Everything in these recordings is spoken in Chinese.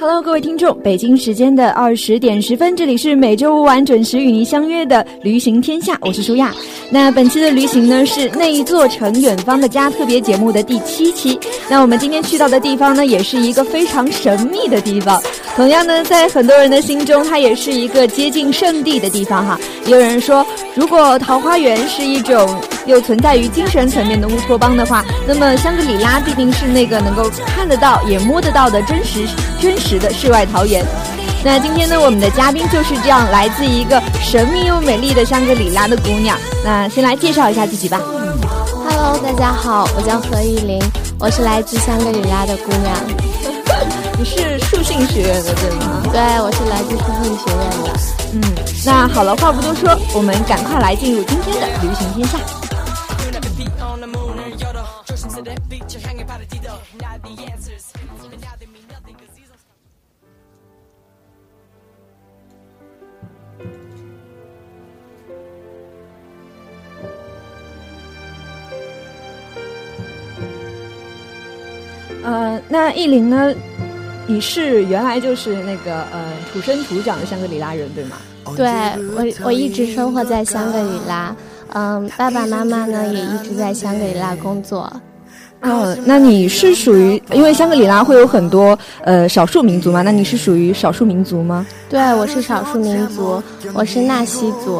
Hello，各位听众，北京时间的二十点十分，这里是每周五晚准时与您相约的《旅行天下》，我是舒亚。那本期的旅行呢是那一座城远方的家特别节目的第七期。那我们今天去到的地方呢，也是一个非常神秘的地方。同样呢，在很多人的心中，它也是一个接近圣地的地方哈。也有人说，如果桃花源是一种又存在于精神层面的乌托邦的话，那么香格里拉必定是那个能够看得到也摸得到的真实真实。的世外桃源。那今天呢，我们的嘉宾就是这样来自一个神秘又美丽的香格里拉的姑娘。那先来介绍一下自己吧。Hello，大家好，我叫何依林，我是来自香格里拉的姑娘。你是树信学院的对吗？对，我是来自树信学院的。嗯，那好了，话不多说，我们赶快来进入今天的旅行天下。呃，那意林呢？你是原来就是那个呃土生土长的香格里拉人对吗？对我，我一直生活在香格里拉。嗯，爸爸妈妈呢也一直在香格里拉工作。嗯，那你是属于因为香格里拉会有很多呃少数民族嘛？那你是属于少数民族吗？对，我是少数民族，我是纳西族。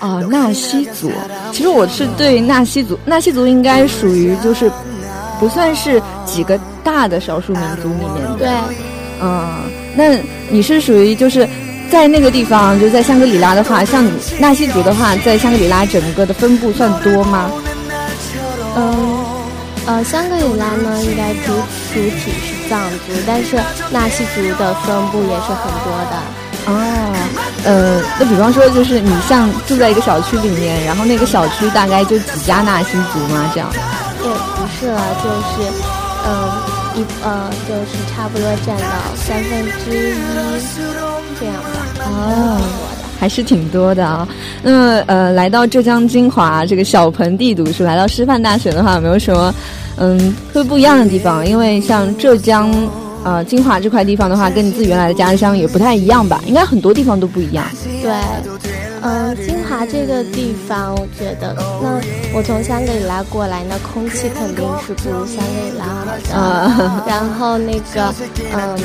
哦，纳西族。其实我是对纳西族，纳西族应该属于就是不算是几个。大的少数民族里面，对，嗯，那你是属于就是在那个地方，就在香格里拉的话，像你纳西族的话，在香格里拉整个的分布算多吗？嗯，呃，香格里拉呢，应该主主体是藏族，但是纳西族的分布也是很多的。哦，呃，那比方说，就是你像住在一个小区里面，然后那个小区大概就几家纳西族吗？这样？也不是了，就是，嗯。一呃，就是差不多占到三分之一这样吧。哦，还是挺多的啊。那么呃，来到浙江金华这个小盆地读书，来到师范大学的话，有没有什么嗯特别不一样的地方？因为像浙江呃金华这块地方的话，跟你自己原来的家乡也不太一样吧？应该很多地方都不一样。对。嗯，金华这个地方，我觉得，那我从香格里拉过来，那空气肯定是不如香格里拉好的。然后那个，嗯，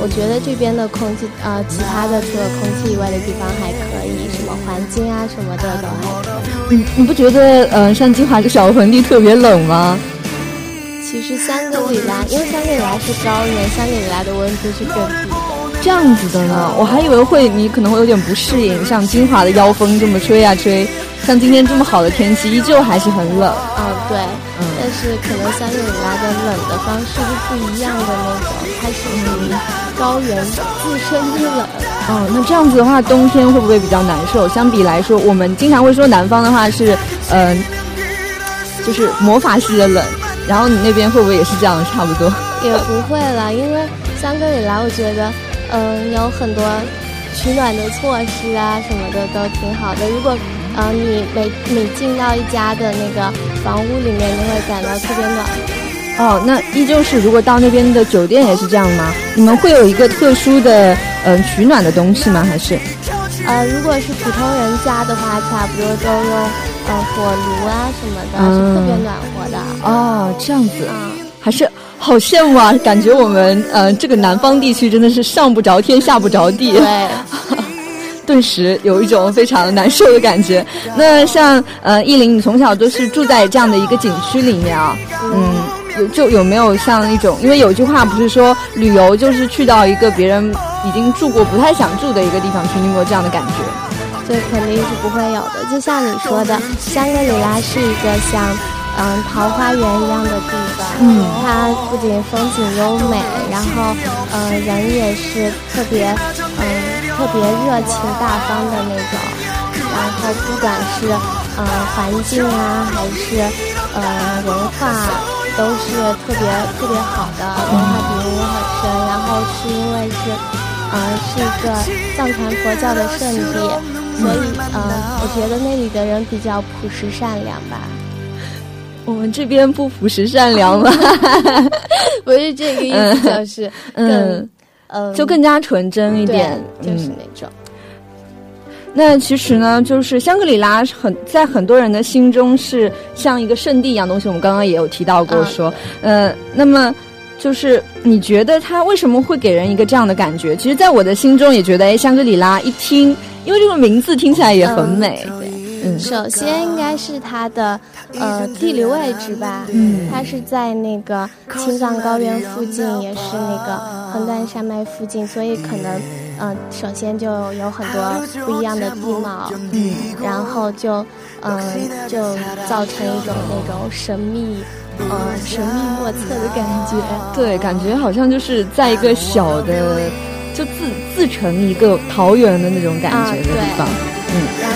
我觉得这边的空气，呃，其他的除了空气以外的地方还可以，什么环境啊什么的都还可以。你你不觉得，嗯，像金华这小盆地特别冷吗？其实香格里拉，因为香格里拉是高原，香格里拉的温度是更低的。这样子的呢，我还以为会你可能会有点不适应，像金华的妖风这么吹啊吹，像今天这么好的天气，依旧还是很冷。嗯，对，嗯，但是可能香格里拉的冷的方式是不一样的那种，它是属于高原自身之冷。嗯，那这样子的话，冬天会不会比较难受？相比来说，我们经常会说南方的话是，嗯，就是魔法系的冷，然后你那边会不会也是这样，差不多？也不会啦，因为香格里拉，我觉得。嗯，有很多取暖的措施啊，什么的都挺好的。如果呃你每每进到一家的那个房屋里面，你会感到特别暖。哦，那依旧是，如果到那边的酒店也是这样吗？你们会有一个特殊的嗯取暖的东西吗？还是？呃，如果是普通人家的话，差不多都用呃火炉啊什么的，是特别暖和的。哦，这样子，还是。好羡慕啊！感觉我们呃这个南方地区真的是上不着天下不着地，对，顿时有一种非常难受的感觉。那像呃依林，你从小都是住在这样的一个景区里面啊，嗯，有就有没有像一种，因为有句话不是说旅游就是去到一个别人已经住过不太想住的一个地方去，你有没有这样的感觉？这肯定是不会有的。就像你说的，香格里拉是一个像。嗯，桃花源一样的地方，嗯，它不仅风景优美，然后，嗯，人也是特别，嗯，特别热情大方的那种，然后不管是，嗯，环境啊，还是，呃，文化，都是特别特别好的，文化底蕴也很深。然后是因为是，嗯，是一个藏传佛教的圣地，所以，嗯，我觉得那里的人比较朴实善良吧。我们这边不朴实善良吗？不是这个意思，就是更嗯，就更加纯真一点，就是那种。那其实呢，就是香格里拉很在很多人的心中是像一个圣地一样东西。我们刚刚也有提到过，说，呃，那么就是你觉得它为什么会给人一个这样的感觉？其实，在我的心中也觉得，哎，香格里拉一听，因为这个名字听起来也很美。首先应该是它的呃地理位置吧，嗯，它是在那个青藏高原附近，也是那个横断山脉附近，所以可能嗯，首先就有很多不一样的地貌，嗯，然后就嗯就造成一种那种神秘呃神秘莫测的感觉，对，感觉好像就是在一个小的就自自成一个桃源的那种感觉的地方，嗯，然后嗯。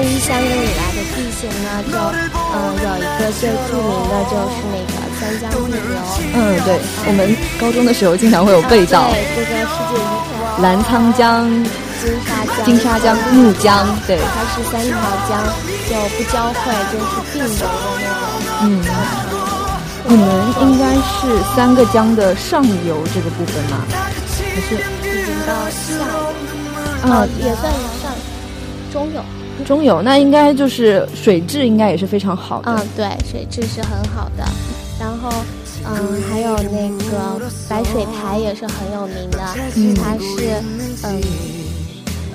关于香格里拉的地形呢，就嗯有一个最著名的就是那个三江地流。嗯，对，我们高中的时候经常会有背到。对，这个世界遗产。澜沧江、金沙江、金沙江、怒江，对。它是三条江就不交汇，就是并流的那种。嗯。你们应该是三个江的上游这个部分吗？还是已经到下游？啊，也算上中游。中游那应该就是水质应该也是非常好的。嗯，对，水质是很好的。然后，嗯，还有那个白水台也是很有名的，它是嗯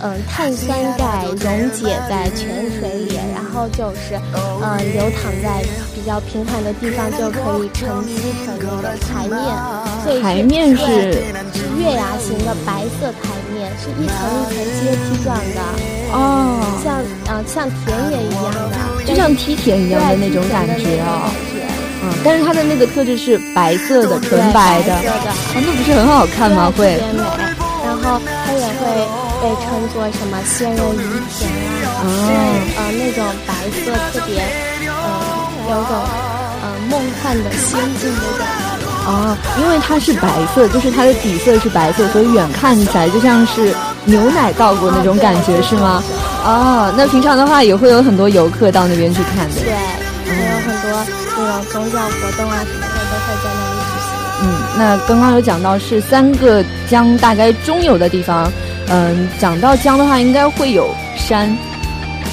嗯碳酸钙溶解在泉水里，然后就是嗯流淌在比较平坦的地方就可以沉积成那个台面。台面是是月牙形的白色台面，是一层一层阶梯状的。哦，像呃像田野一样的，就像梯田一样的那种感觉哦。嗯，但是它的那个特质是白色的，纯白的。的，那不是很好看吗？会。特别美。然后它也会被称作什么仙人鱼田啊，因为呃那种白色特别呃有种呃梦幻的仙境的感觉。哦，因为它是白色，就是它的底色是白色，所以远看起来就像是。牛奶倒过那种感觉是吗？哦，那平常的话也会有很多游客到那边去看的。对，还有很多那种宗教活动啊什么的都会在那里举行。嗯，那刚刚有讲到是三个江大概中游的地方，嗯，讲到江的话应该会有山，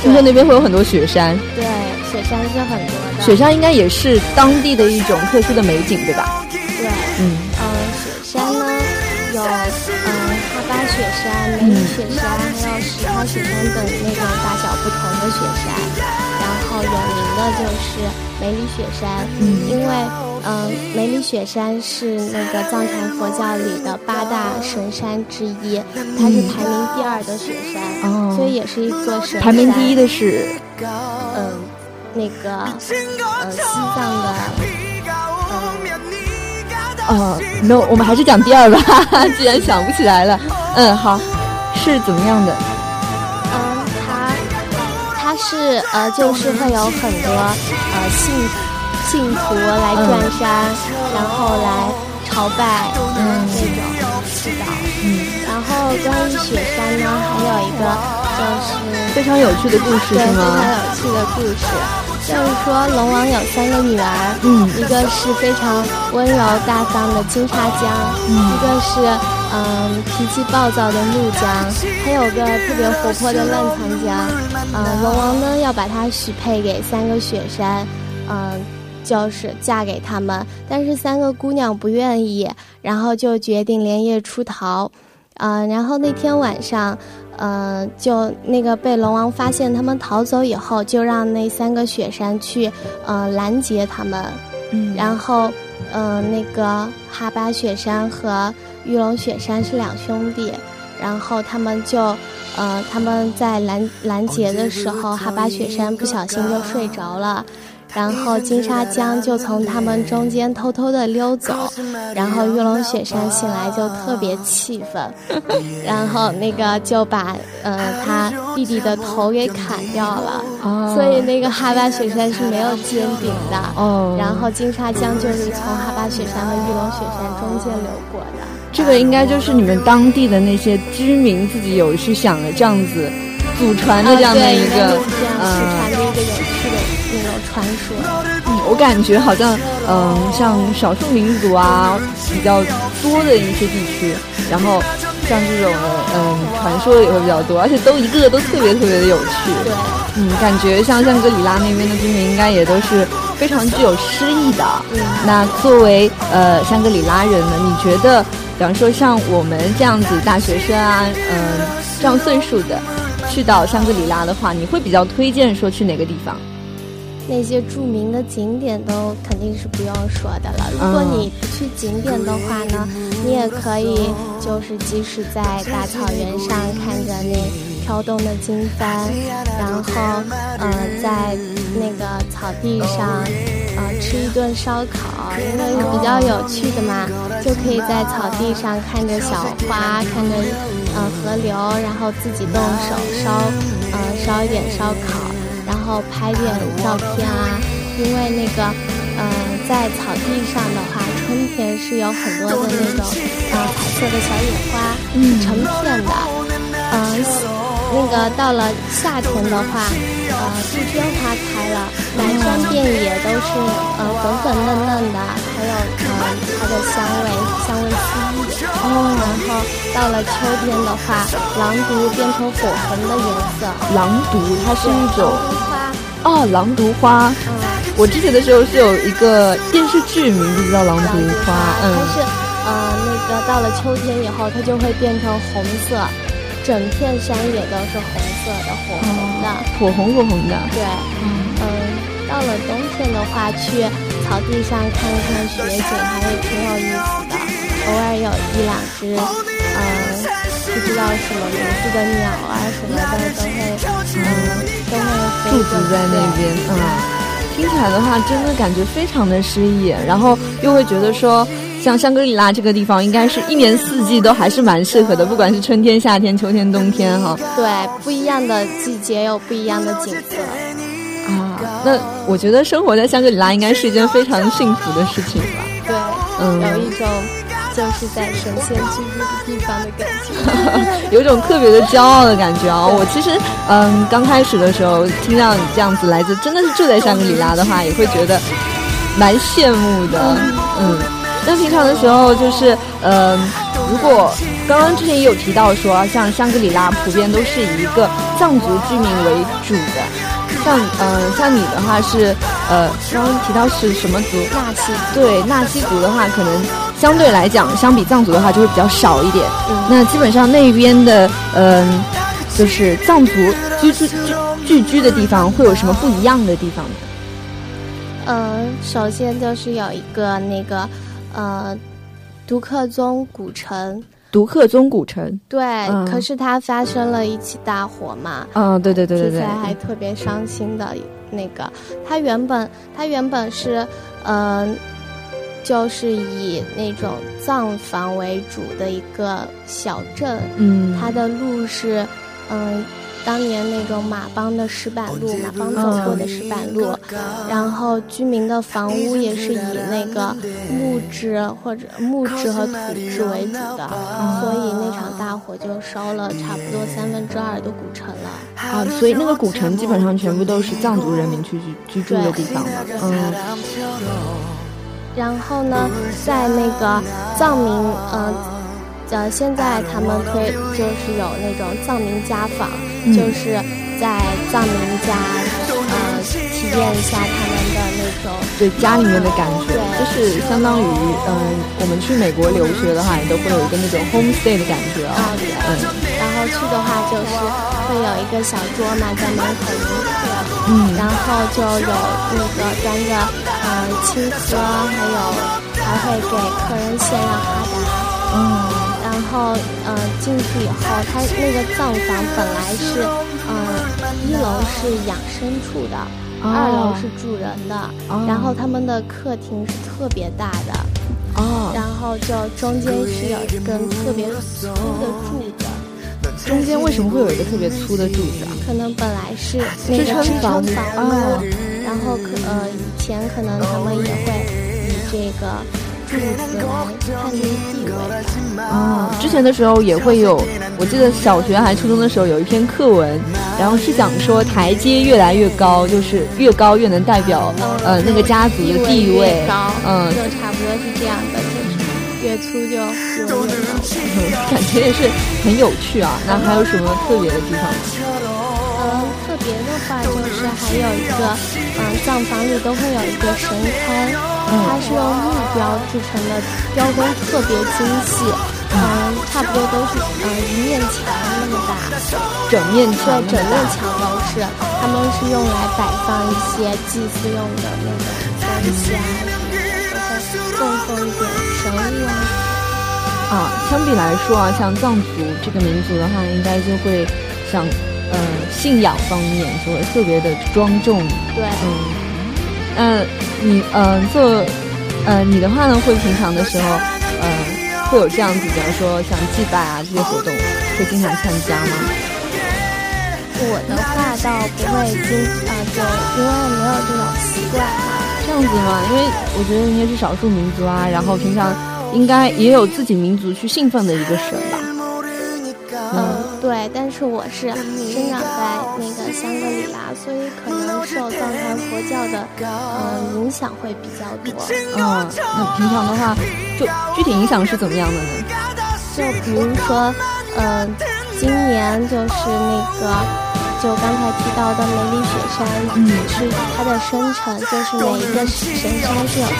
听说那边会有很多雪山。对，雪山是很多的。雪山应该也是当地的一种特殊的美景，对吧？对，嗯，呃，雪山呢有嗯。巴雪山、梅里雪山，还有石涛雪山等那种大小不同的雪山。然后有名的就是梅里雪山，因为嗯，梅里雪山是那个藏传佛教里的八大神山之一，它是排名第二的雪山，所以也是一座神山。排名第一的是嗯，那个呃西藏的。呃，no，我们还是讲第二吧，既然想不起来了。嗯，好，是怎么样的？嗯，它它是呃，就是会有很多呃信信徒来转山，然后来朝拜，嗯，那种祈祷。嗯，然后关于雪山呢，还有一个就是非常有趣的故事，是吗？非常有趣的故事。就是说，龙王有三个女儿，嗯，一个是非常温柔大方的金沙江，嗯，一个是嗯脾气暴躁的怒江，还有个特别活泼的澜沧江。嗯，龙王呢要把她许配给三个雪山，嗯，就是嫁给他们，但是三个姑娘不愿意，然后就决定连夜出逃。嗯，然后那天晚上。嗯，就那个被龙王发现他们逃走以后，就让那三个雪山去，嗯，拦截他们。嗯，然后，嗯，那个哈巴雪山和玉龙雪山是两兄弟，然后他们就，呃，他们在拦拦截的时候，哈巴雪山不小心就睡着了。然后金沙江就从他们中间偷偷的溜走，然后玉龙雪山醒来就特别气愤，然后那个就把呃他弟弟的头给砍掉了，所以那个哈巴雪山是没有尖顶的，哦，然后金沙江就是从哈巴雪山和玉龙雪山中间流过的。这个应该就是你们当地的那些居民自己有去想的这样子。祖传的这样的一个，嗯，祖传的一个有趣的那种传说。嗯，我感觉好像，嗯，像少数民族啊比较多的一些地区，然后像这种嗯传说也会比较多，而且都一个个都特别特别的有趣。对，嗯，感觉像香格里拉那边的居民应该也都是非常具有诗意的。嗯，那作为呃香格里拉人呢，你觉得？比方说，像我们这样子大学生啊，嗯，这样岁数的，去到香格里拉的话，你会比较推荐说去哪个地方？那些著名的景点都肯定是不用说的了。如果你不去景点的话呢，你也可以就是即使在大草原上看着那。飘动的经幡，然后，嗯，在那个草地上，呃，吃一顿烧烤，因为比较有趣的嘛，就可以在草地上看着小花，看着，呃，河流，然后自己动手烧，呃，烧一点烧烤，然后拍点照片啊。因为那个，呃，在草地上的话，春天是有很多的那种，呃，彩色的小野花，成片的，嗯。那个到了夏天的话，呃，杜鹃花开了，满山遍野都是呃粉粉嫩嫩的，还有呃它的香味，香味四溢。哦，然后到了秋天的话，狼毒变成火红的颜色。狼毒它是一种。哦，狼毒花。嗯，我之前的时候是有一个电视剧名字叫《狼毒花》。嗯，它是呃那个到了秋天以后，它就会变成红色。整片山野都是红色的，火红的，火红火红的。对，嗯，到了冬天的话，去草地上看一看雪景，还是挺有意思的。偶尔有一两只，嗯，不知道什么名字的鸟啊什么的，都会，嗯，都会驻足在那边。嗯，听起来的话，真的感觉非常的诗意，然后又会觉得说。像香格里拉这个地方，应该是一年四季都还是蛮适合的，不管是春天、夏天、秋天、冬天，哈。对，不一样的季节有不一样的景色。啊，那我觉得生活在香格里拉应该是一件非常幸福的事情吧。对，嗯，有一种就是在神仙居住的地方的感觉，有种特别的骄傲的感觉啊！我其实，嗯，刚开始的时候听到你这样子来自，真的是住在香格里拉的话，也会觉得蛮羡慕的，嗯。那平常的时候，就是，嗯，如果刚刚之前也有提到说，像香格里拉普遍都是以一个藏族居民为主的，像，嗯，像你的话是，呃，刚刚提到是什么族？纳西。对，纳西族的话，可能相对来讲，相比藏族的话，就会比较少一点。那基本上那边的，嗯，就是藏族居住聚聚居的地方，会有什么不一样的地方呢？嗯，首先就是有一个那个。呃，独克宗古城，独克宗古城，对，可是它发生了一起大火嘛，嗯，对对对对对，还特别伤心的那个，它原本它原本是，嗯，就是以那种藏房为主的一个小镇，嗯，它的路是，嗯。当年那种马帮的石板路，马帮走过的石板路，然后居民的房屋也是以那个木质或者木质和土质为主的，所以那场大火就烧了差不多三分之二的古城了。啊，所以那个古城基本上全部都是藏族人民去居居住的地方嗯。然后呢，在那个藏民，嗯。呃，现在他们推就是有那种藏民家访，就是在藏民家，呃，体验一下他们的那种对家里面的感觉，就是相当于，嗯，我们去美国留学的话，也都会有一个那种 home stay 的感觉啊。嗯，然后去的话就是会有一个小桌嘛，在门口迎客，嗯，然后就有那个端着嗯青稞，还有还会给客人献上哈达，嗯。然后，嗯，进去以后，它那个藏房本来是，嗯，一楼是养牲畜的，二楼是住人的，然后他们的客厅是特别大的，哦，然后就中间是有一根特别粗的柱子，中间为什么会有一个特别粗的柱子啊？可能本来是那个支撑房啊，然后可呃以前可能他们也会以这个。肚子来判定地位。哦，之前的时候也会有，我记得小学还初中的时候有一篇课文，然后是讲说台阶越来越高，就是越高越能代表呃那个家族的地位。高，嗯，就差不多是这样的，就是越粗就越高。感觉也是很有趣啊。那还有什么特别的地方？嗯，特别的话就是还有一个，嗯，葬房里都会有一个神龛，它是用木雕制成的，雕工特别精细，嗯，差不多都是嗯一面墙那么大，整面墙，对，整面墙都是，他们是用来摆放一些祭祀用的那种东西啊，什么的，供奉一点神物啊。啊，相比来说啊，像藏族这个民族的话，应该就会像。嗯，信仰方面就会特别的庄重。对，嗯，嗯，你嗯做，呃，你的话呢，会平常的时候，呃，会有这样子，比方说像祭拜啊这些活动，会经常参加吗？我的话倒不会经啊，就因为没有这种习惯嘛。这样子吗？因为我觉得应该是少数民族啊，然后平常应该也有自己民族去信奉的一个神吧。嗯，对，但是我是生长在那个香格里拉，所以可能受藏传佛教的呃影响会比较多。嗯，那平常的话，就具体影响是怎么样的呢？就比如说，嗯，今年就是那个。就刚才提到的梅里雪山，嗯，是它的生辰，就是每一个神山是有它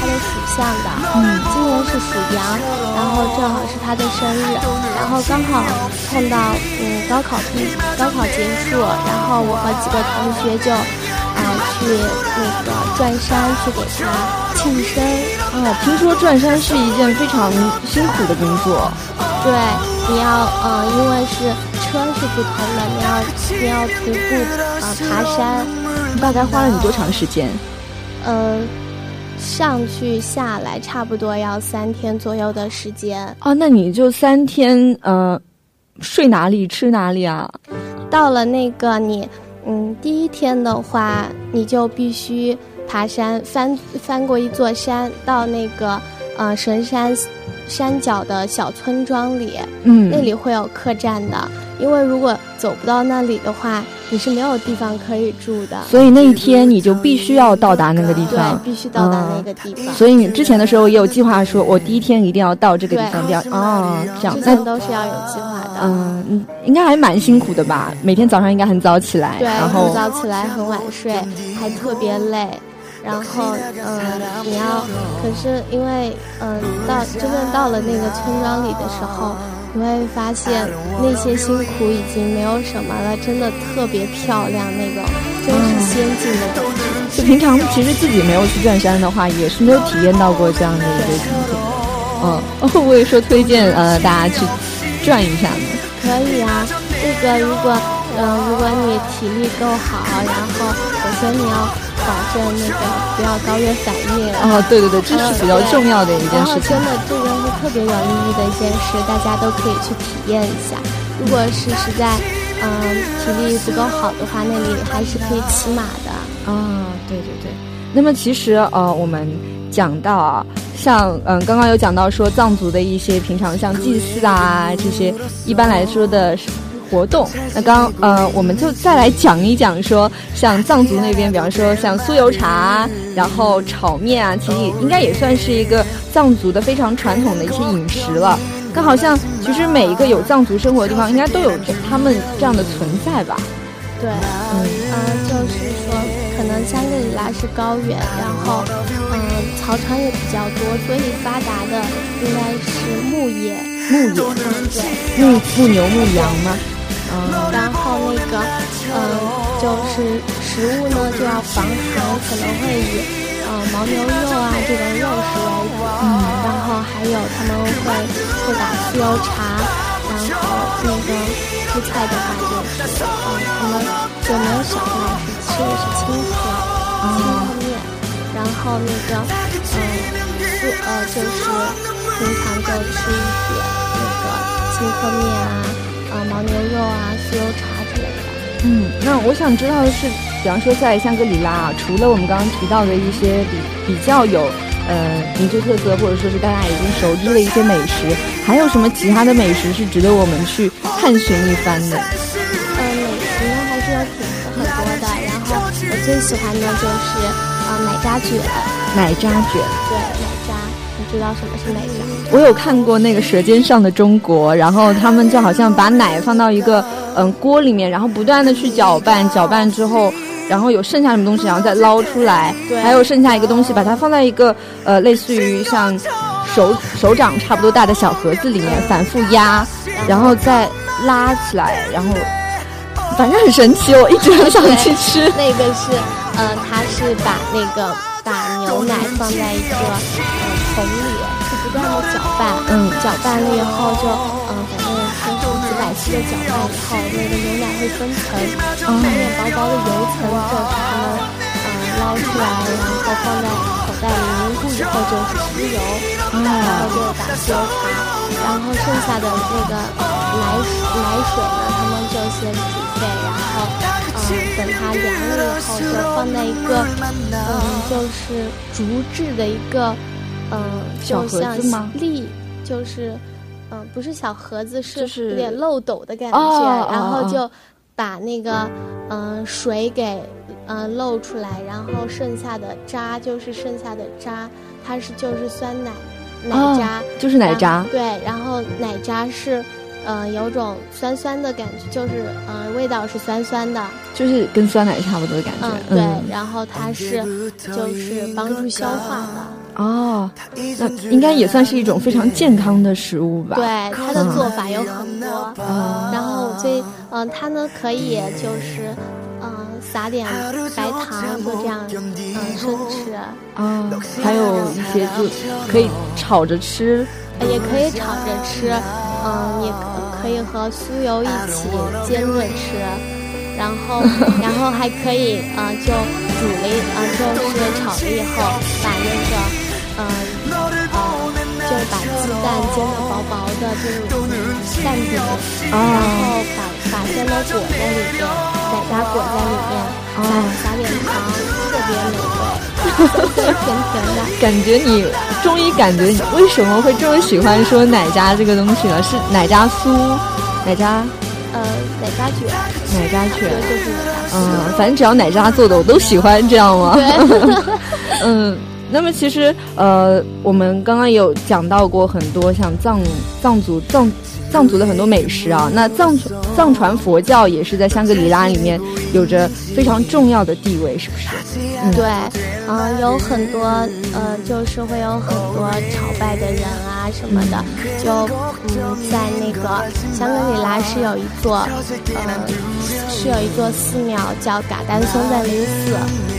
它的属相的，嗯，今年是属羊，然后正好是他的生日，然后刚好碰到嗯高考毕高考结束，然后我和几个同学就啊去那个转山去给他庆生，啊，听说转山是一件非常辛苦的工作，对，你要嗯因为是。车是不同的，你要你要徒步啊爬山，大概花了你多长时间？呃，上去下来差不多要三天左右的时间。哦，那你就三天呃，睡哪里吃哪里啊？到了那个你嗯第一天的话，你就必须爬山，翻翻过一座山，到那个呃神山山脚的小村庄里，嗯，那里会有客栈的。因为如果走不到那里的话，你是没有地方可以住的。所以那一天你就必须要到达那个地方，对，必须到达那个地方。所以你之前的时候也有计划，说我第一天一定要到这个地方，要哦，这样。那都是要有计划的。嗯，应该还蛮辛苦的吧？每天早上应该很早起来，对，很早起来，很晚睡，还特别累。然后，嗯，你要，可是因为，嗯，到真正到了那个村庄里的时候。你会发现那些辛苦已经没有什么了，真的特别漂亮，那种真是仙境的感觉。就平常其实自己没有去转山的话，也是没有体验到过这样的一个经历。嗯，会不会说推荐呃大家去转一下呢？可以啊，这个如果嗯如果你体力够好，然后首先你要。保证那个不要高原反应哦，对对对，这是比较重要的一件事情。真的，这个是特别有意义的一件事，大家都可以去体验一下。如果是实在嗯体力不够好的话，那里还是可以骑马的。啊，对对对。那么其实呃，我们讲到啊，像嗯刚刚有讲到说藏族的一些平常像祭祀啊这些，一般来说的。活动，那刚呃，我们就再来讲一讲，说像藏族那边，比方说像酥油茶，然后炒面啊，其实应该也算是一个藏族的非常传统的一些饮食了。那好像其实每一个有藏族生活的地方，应该都有他们这样的存在吧？对，嗯，就是说，可能香格里拉是高原，然后嗯，草场也比较多，所以发达的应该是牧业，牧业，嗯，对，牧牧牛牧羊吗？嗯，然后那个，嗯，就是食物呢就要防寒，可能会以，呃，牦牛肉啊这种肉食为主，嗯，然后还有他们会会打酥油茶，然后那个蔬菜的话就是，嗯，他们就没有小麦，是吃的是青稞，青稞面，然后那个，嗯，是呃就是平常就吃一点那个青稞面啊。啊，牦牛肉啊，酥油茶之类的。嗯，那我想知道的是，比方说在香格里拉啊，除了我们刚刚提到的一些比比较有呃民族特色，或者说是大家已经熟知的一些美食，还有什么其他的美食是值得我们去探寻一番的？呃，美食呢还是有挺很多的，然后我最喜欢的就是呃奶渣卷。奶渣卷。对，奶渣，你知道什么是奶茶？我有看过那个《舌尖上的中国》，然后他们就好像把奶放到一个嗯锅里面，然后不断的去搅拌，搅拌之后。然后有剩下什么东西，然后再捞出来，还有剩下一个东西，把它放在一个呃类似于像手手掌差不多大的小盒子里面，反复压，然后再拉起来，然后反正很神奇，我一直很想去吃。那个是呃，它是把那个把牛奶放在一个呃桶里，是不断的搅拌，嗯，搅拌了以后就嗯，反正先是几百次的搅拌以后，那个牛奶会分层。上面薄薄的油层就是他们嗯捞出来，然后放在口袋里凝固以后就是酥油，然后就打酥油茶，然后剩下的那个奶奶水呢，他们就先煮沸，然后嗯等它凉了以后就放在一个嗯就是竹制的一个嗯就像立就是嗯不是小盒子是有点漏斗的感觉，然后就。把那个嗯水给嗯漏出来，然后剩下的渣就是剩下的渣，它是就是酸奶奶渣，就是奶渣。对，然后奶渣是嗯有种酸酸的感觉，就是嗯味道是酸酸的，就是跟酸奶差不多的感觉。嗯，对，然后它是就是帮助消化的。哦，那应该也算是一种非常健康的食物吧？对，它的做法有很多。然后最，嗯，它呢可以就是，嗯，撒点白糖就这样，嗯，生吃。啊，还有一些就可以炒着吃，也可以炒着吃，嗯，也可以和酥油一起煎着吃。然后，然后还可以，嗯，就煮了，嗯，就是炒了以后，把那个，嗯，呃，就把鸡蛋煎的薄薄的，就是蛋饼，然后把把鲜奶裹在里面，奶渣裹在里面，撒撒点糖，特别美味，甜甜的。感觉你终于感觉你为什么会这么喜欢说奶渣这个东西了？是奶渣酥，奶渣。呃，奶渣卷，奶渣卷，就是嗯，反正只要奶渣做的，我都喜欢，这样吗？对，嗯，那么其实呃，我们刚刚有讲到过很多像藏藏族藏。藏族的很多美食啊，那藏藏传佛教也是在香格里拉里面有着非常重要的地位，是不是？对，嗯，有很多呃，就是会有很多朝拜的人啊什么的，就嗯，在那个香格里拉是有一座，呃，是有一座寺庙叫嘎丹松赞林寺。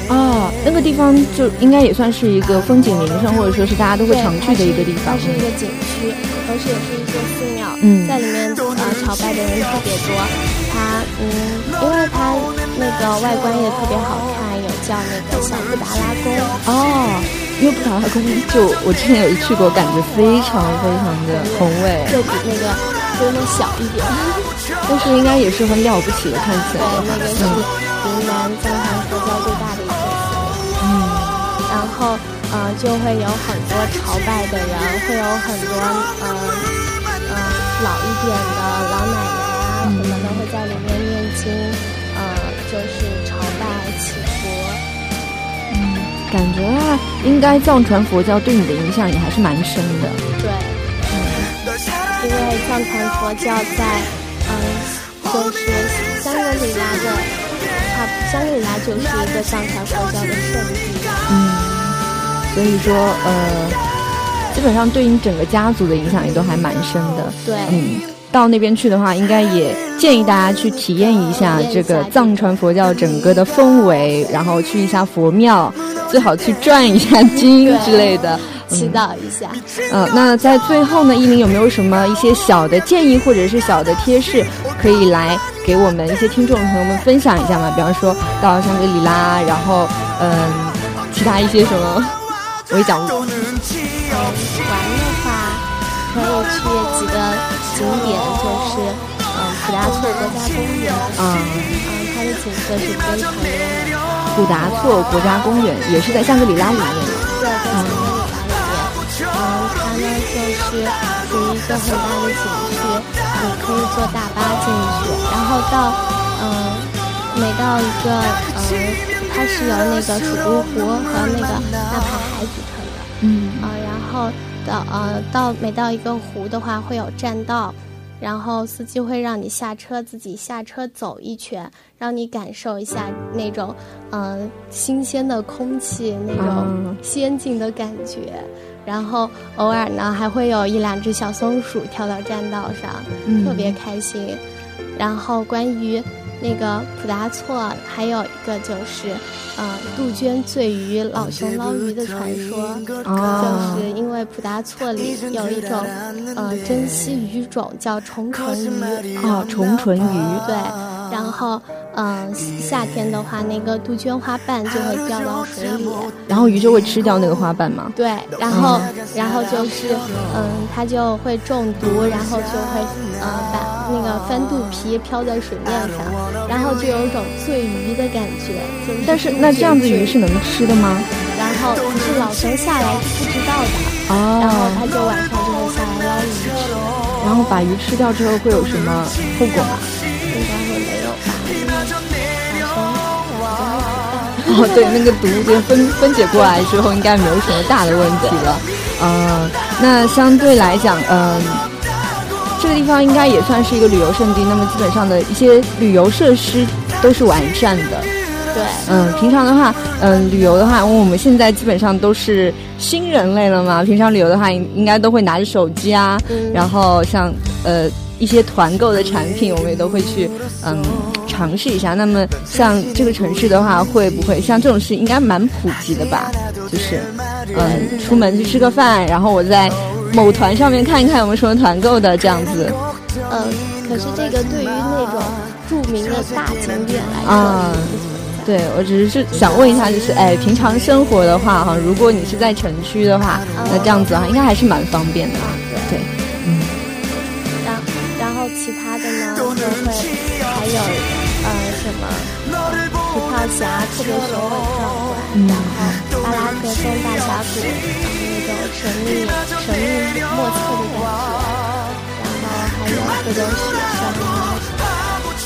哦，那个地方就应该也算是一个风景名胜，或者说是大家都会常去的一个地方。它是一个景区，同时也是一座寺庙。嗯，在里面呃朝拜的人特别多。它嗯，因为它那个外观也特别好看，有叫那个小布达拉宫。哦，因为布达拉宫就我之前有一去过，感觉非常非常的宏伟，就比那个就那小一点，但是应该也是很了不起的，看起来。对，那个是云南藏传佛教最大的。然后，呃，就会有很多朝拜的人，会有很多，呃，呃，老一点的老奶奶啊什么的会在里面念经，呃，就是朝拜祈福。嗯，感觉啊，应该藏传佛教对你的影响也还是蛮深的。对，嗯，因为藏传佛教在，嗯，就是香格里拉的，差香格里拉就是一个藏传佛教的圣地。嗯。所以说，呃，基本上对你整个家族的影响也都还蛮深的。对，嗯，到那边去的话，应该也建议大家去体验一下这个藏传佛教整个的氛围，然后去一下佛庙，最好去转一下经之类的，祈祷一下。嗯，那在最后呢，依林有没有什么一些小的建议或者是小的贴士，可以来给我们一些听众朋友们分享一下吗？比方说到香格里拉，然后嗯，其他一些什么？我也讲，嗯，玩的话可以去几个景点，就是嗯，普达措国家公园，嗯，嗯，它的景色是非常优美。普达措国家公园也是在香格里拉里面，对，在香格里拉里面。嗯，它呢就是属于一个很大的景区，你可以坐大巴进去，然后到嗯，每到一个呃，它是由那个蜀都湖和那个大排海组成的，嗯，啊，然后到呃到每到一个湖的话会有栈道。然后司机会让你下车，自己下车走一圈，让你感受一下那种，嗯，新鲜的空气，那种仙境的感觉。然后偶尔呢，还会有一两只小松鼠跳到栈道上，特别开心。然后关于。那个普达措还有一个就是，呃，杜鹃醉鱼老熊捞鱼的传说，就是因为普达措里有一种，呃，珍稀鱼种叫重唇鱼。哦，重唇鱼。对，然后，嗯，夏天的话，那个杜鹃花瓣就会掉到水里，然后鱼就会吃掉那个花瓣吗？对，然后，然后就是，嗯，它就会中毒，然后就会，呃，把。那个翻肚皮飘在水面上，然后就有一种醉鱼的感觉。但是那这样子鱼是能吃的吗？然后可是老熊下来是不知道的，然后他就晚上就会下来捞鱼吃。然后把鱼吃掉之后会有什么后果吗？应该会没有吧。哦，对，那个毒就分分解过来之后，应该没有什么大的问题了。嗯，那相对来讲，嗯。这个地方应该也算是一个旅游胜地，那么基本上的一些旅游设施都是完善的。对，嗯，平常的话，嗯，旅游的话，我们现在基本上都是新人类了嘛。平常旅游的话，应应该都会拿着手机啊，然后像呃一些团购的产品，我们也都会去嗯尝试一下。那么像这个城市的话，会不会像这种事应该蛮普及的吧？就是嗯，出门去吃个饭，然后我在。某团上面看一看有没有什么团购的这样子。嗯，可是这个对于那种著名的大景点来说，啊，对我只是想问一下，就是哎，平常生活的话哈，如果你是在城区的话，那这样子哈，应该还是蛮方便的。对，嗯。然然后其他的呢，就会还有呃什么皮套峡特别雄伟壮观，然后巴拉格松大峡谷。神秘、神秘莫测的感觉，然后还有各种雪山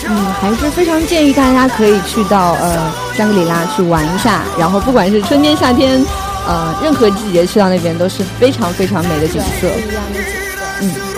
嗯，还是非常建议大家可以去到呃香格里拉去玩一下。然后不管是春天、夏天，呃，任何季节去到那边都是非常非常美的景色。不一样的景色，嗯。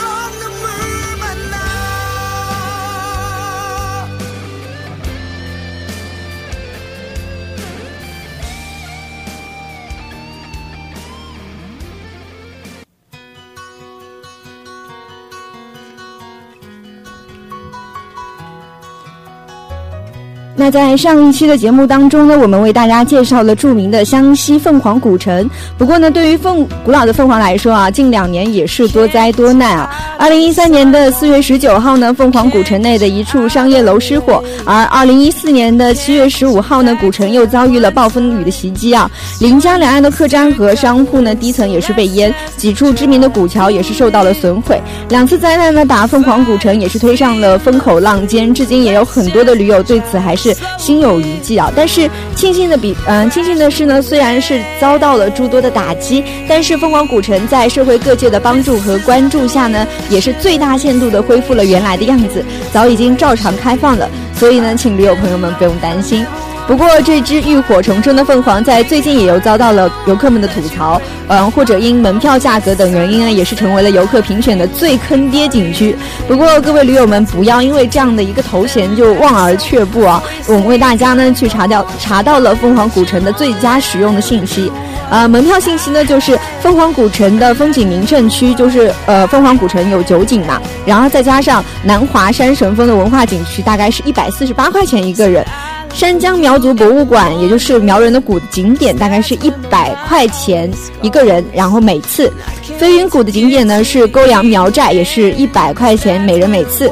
在上一期的节目当中呢，我们为大家介绍了著名的湘西凤凰古城。不过呢，对于凤古老的凤凰来说啊，近两年也是多灾多难啊。二零一三年的四月十九号呢，凤凰古城内的一处商业楼失火；而二零一四年的七月十五号呢，古城又遭遇了暴风雨的袭击啊。临江两岸的客栈和商铺呢，低层也是被淹，几处知名的古桥也是受到了损毁。两次灾难呢，把凤凰古城也是推上了风口浪尖，至今也有很多的驴友对此还是。心有余悸啊！但是庆幸的比嗯庆幸的是呢，虽然是遭到了诸多的打击，但是凤凰古城在社会各界的帮助和关注下呢，也是最大限度的恢复了原来的样子，早已经照常开放了。所以呢，请驴友朋友们不用担心。不过，这只浴火重生的凤凰在最近也又遭到了游客们的吐槽，嗯，或者因门票价格等原因呢，也是成为了游客评选的最坑爹景区。不过，各位驴友们不要因为这样的一个头衔就望而却步啊！我们为大家呢去查掉查到了凤凰古城的最佳使用的信息，呃，门票信息呢就是凤凰古城的风景名胜区，就是呃凤凰古城有九景嘛，然后再加上南华山神峰的文化景区，大概是一百四十八块钱一个人。山江苗族博物馆，也就是苗人的古景点，大概是一百块钱一个人。然后每次，飞云谷的景点呢是沟阳苗寨，也是一百块钱每人每次。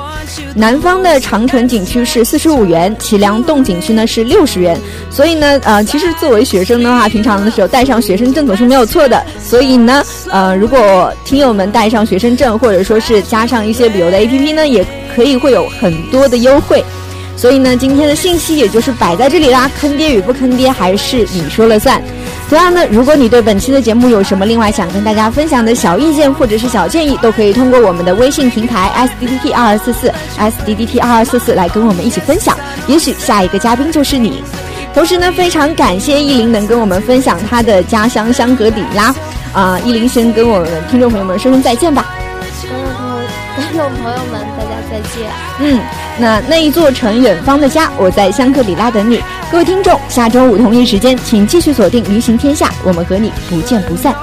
南方的长城景区是四十五元，祁梁洞景区呢是六十元。所以呢，呃，其实作为学生的话，平常的时候带上学生证总是没有错的。所以呢，呃，如果听友们带上学生证，或者说是加上一些旅游的 APP 呢，也可以会有很多的优惠。所以呢，今天的信息也就是摆在这里啦，坑爹与不坑爹还是你说了算。同样呢，如果你对本期的节目有什么另外想跟大家分享的小意见或者是小建议，都可以通过我们的微信平台 s d d t 二二四四 s d d t 二二四四来跟我们一起分享。也许下一个嘉宾就是你。同时呢，非常感谢依林能跟我们分享他的家乡香格里拉。啊，依林先跟我们听众朋友们说声再见吧。观众朋友们，大家再见。嗯，那那一座城远方的家，我在香格里拉等你。各位听众，下周五同一时间，请继续锁定《旅行天下》，我们和你不见不散。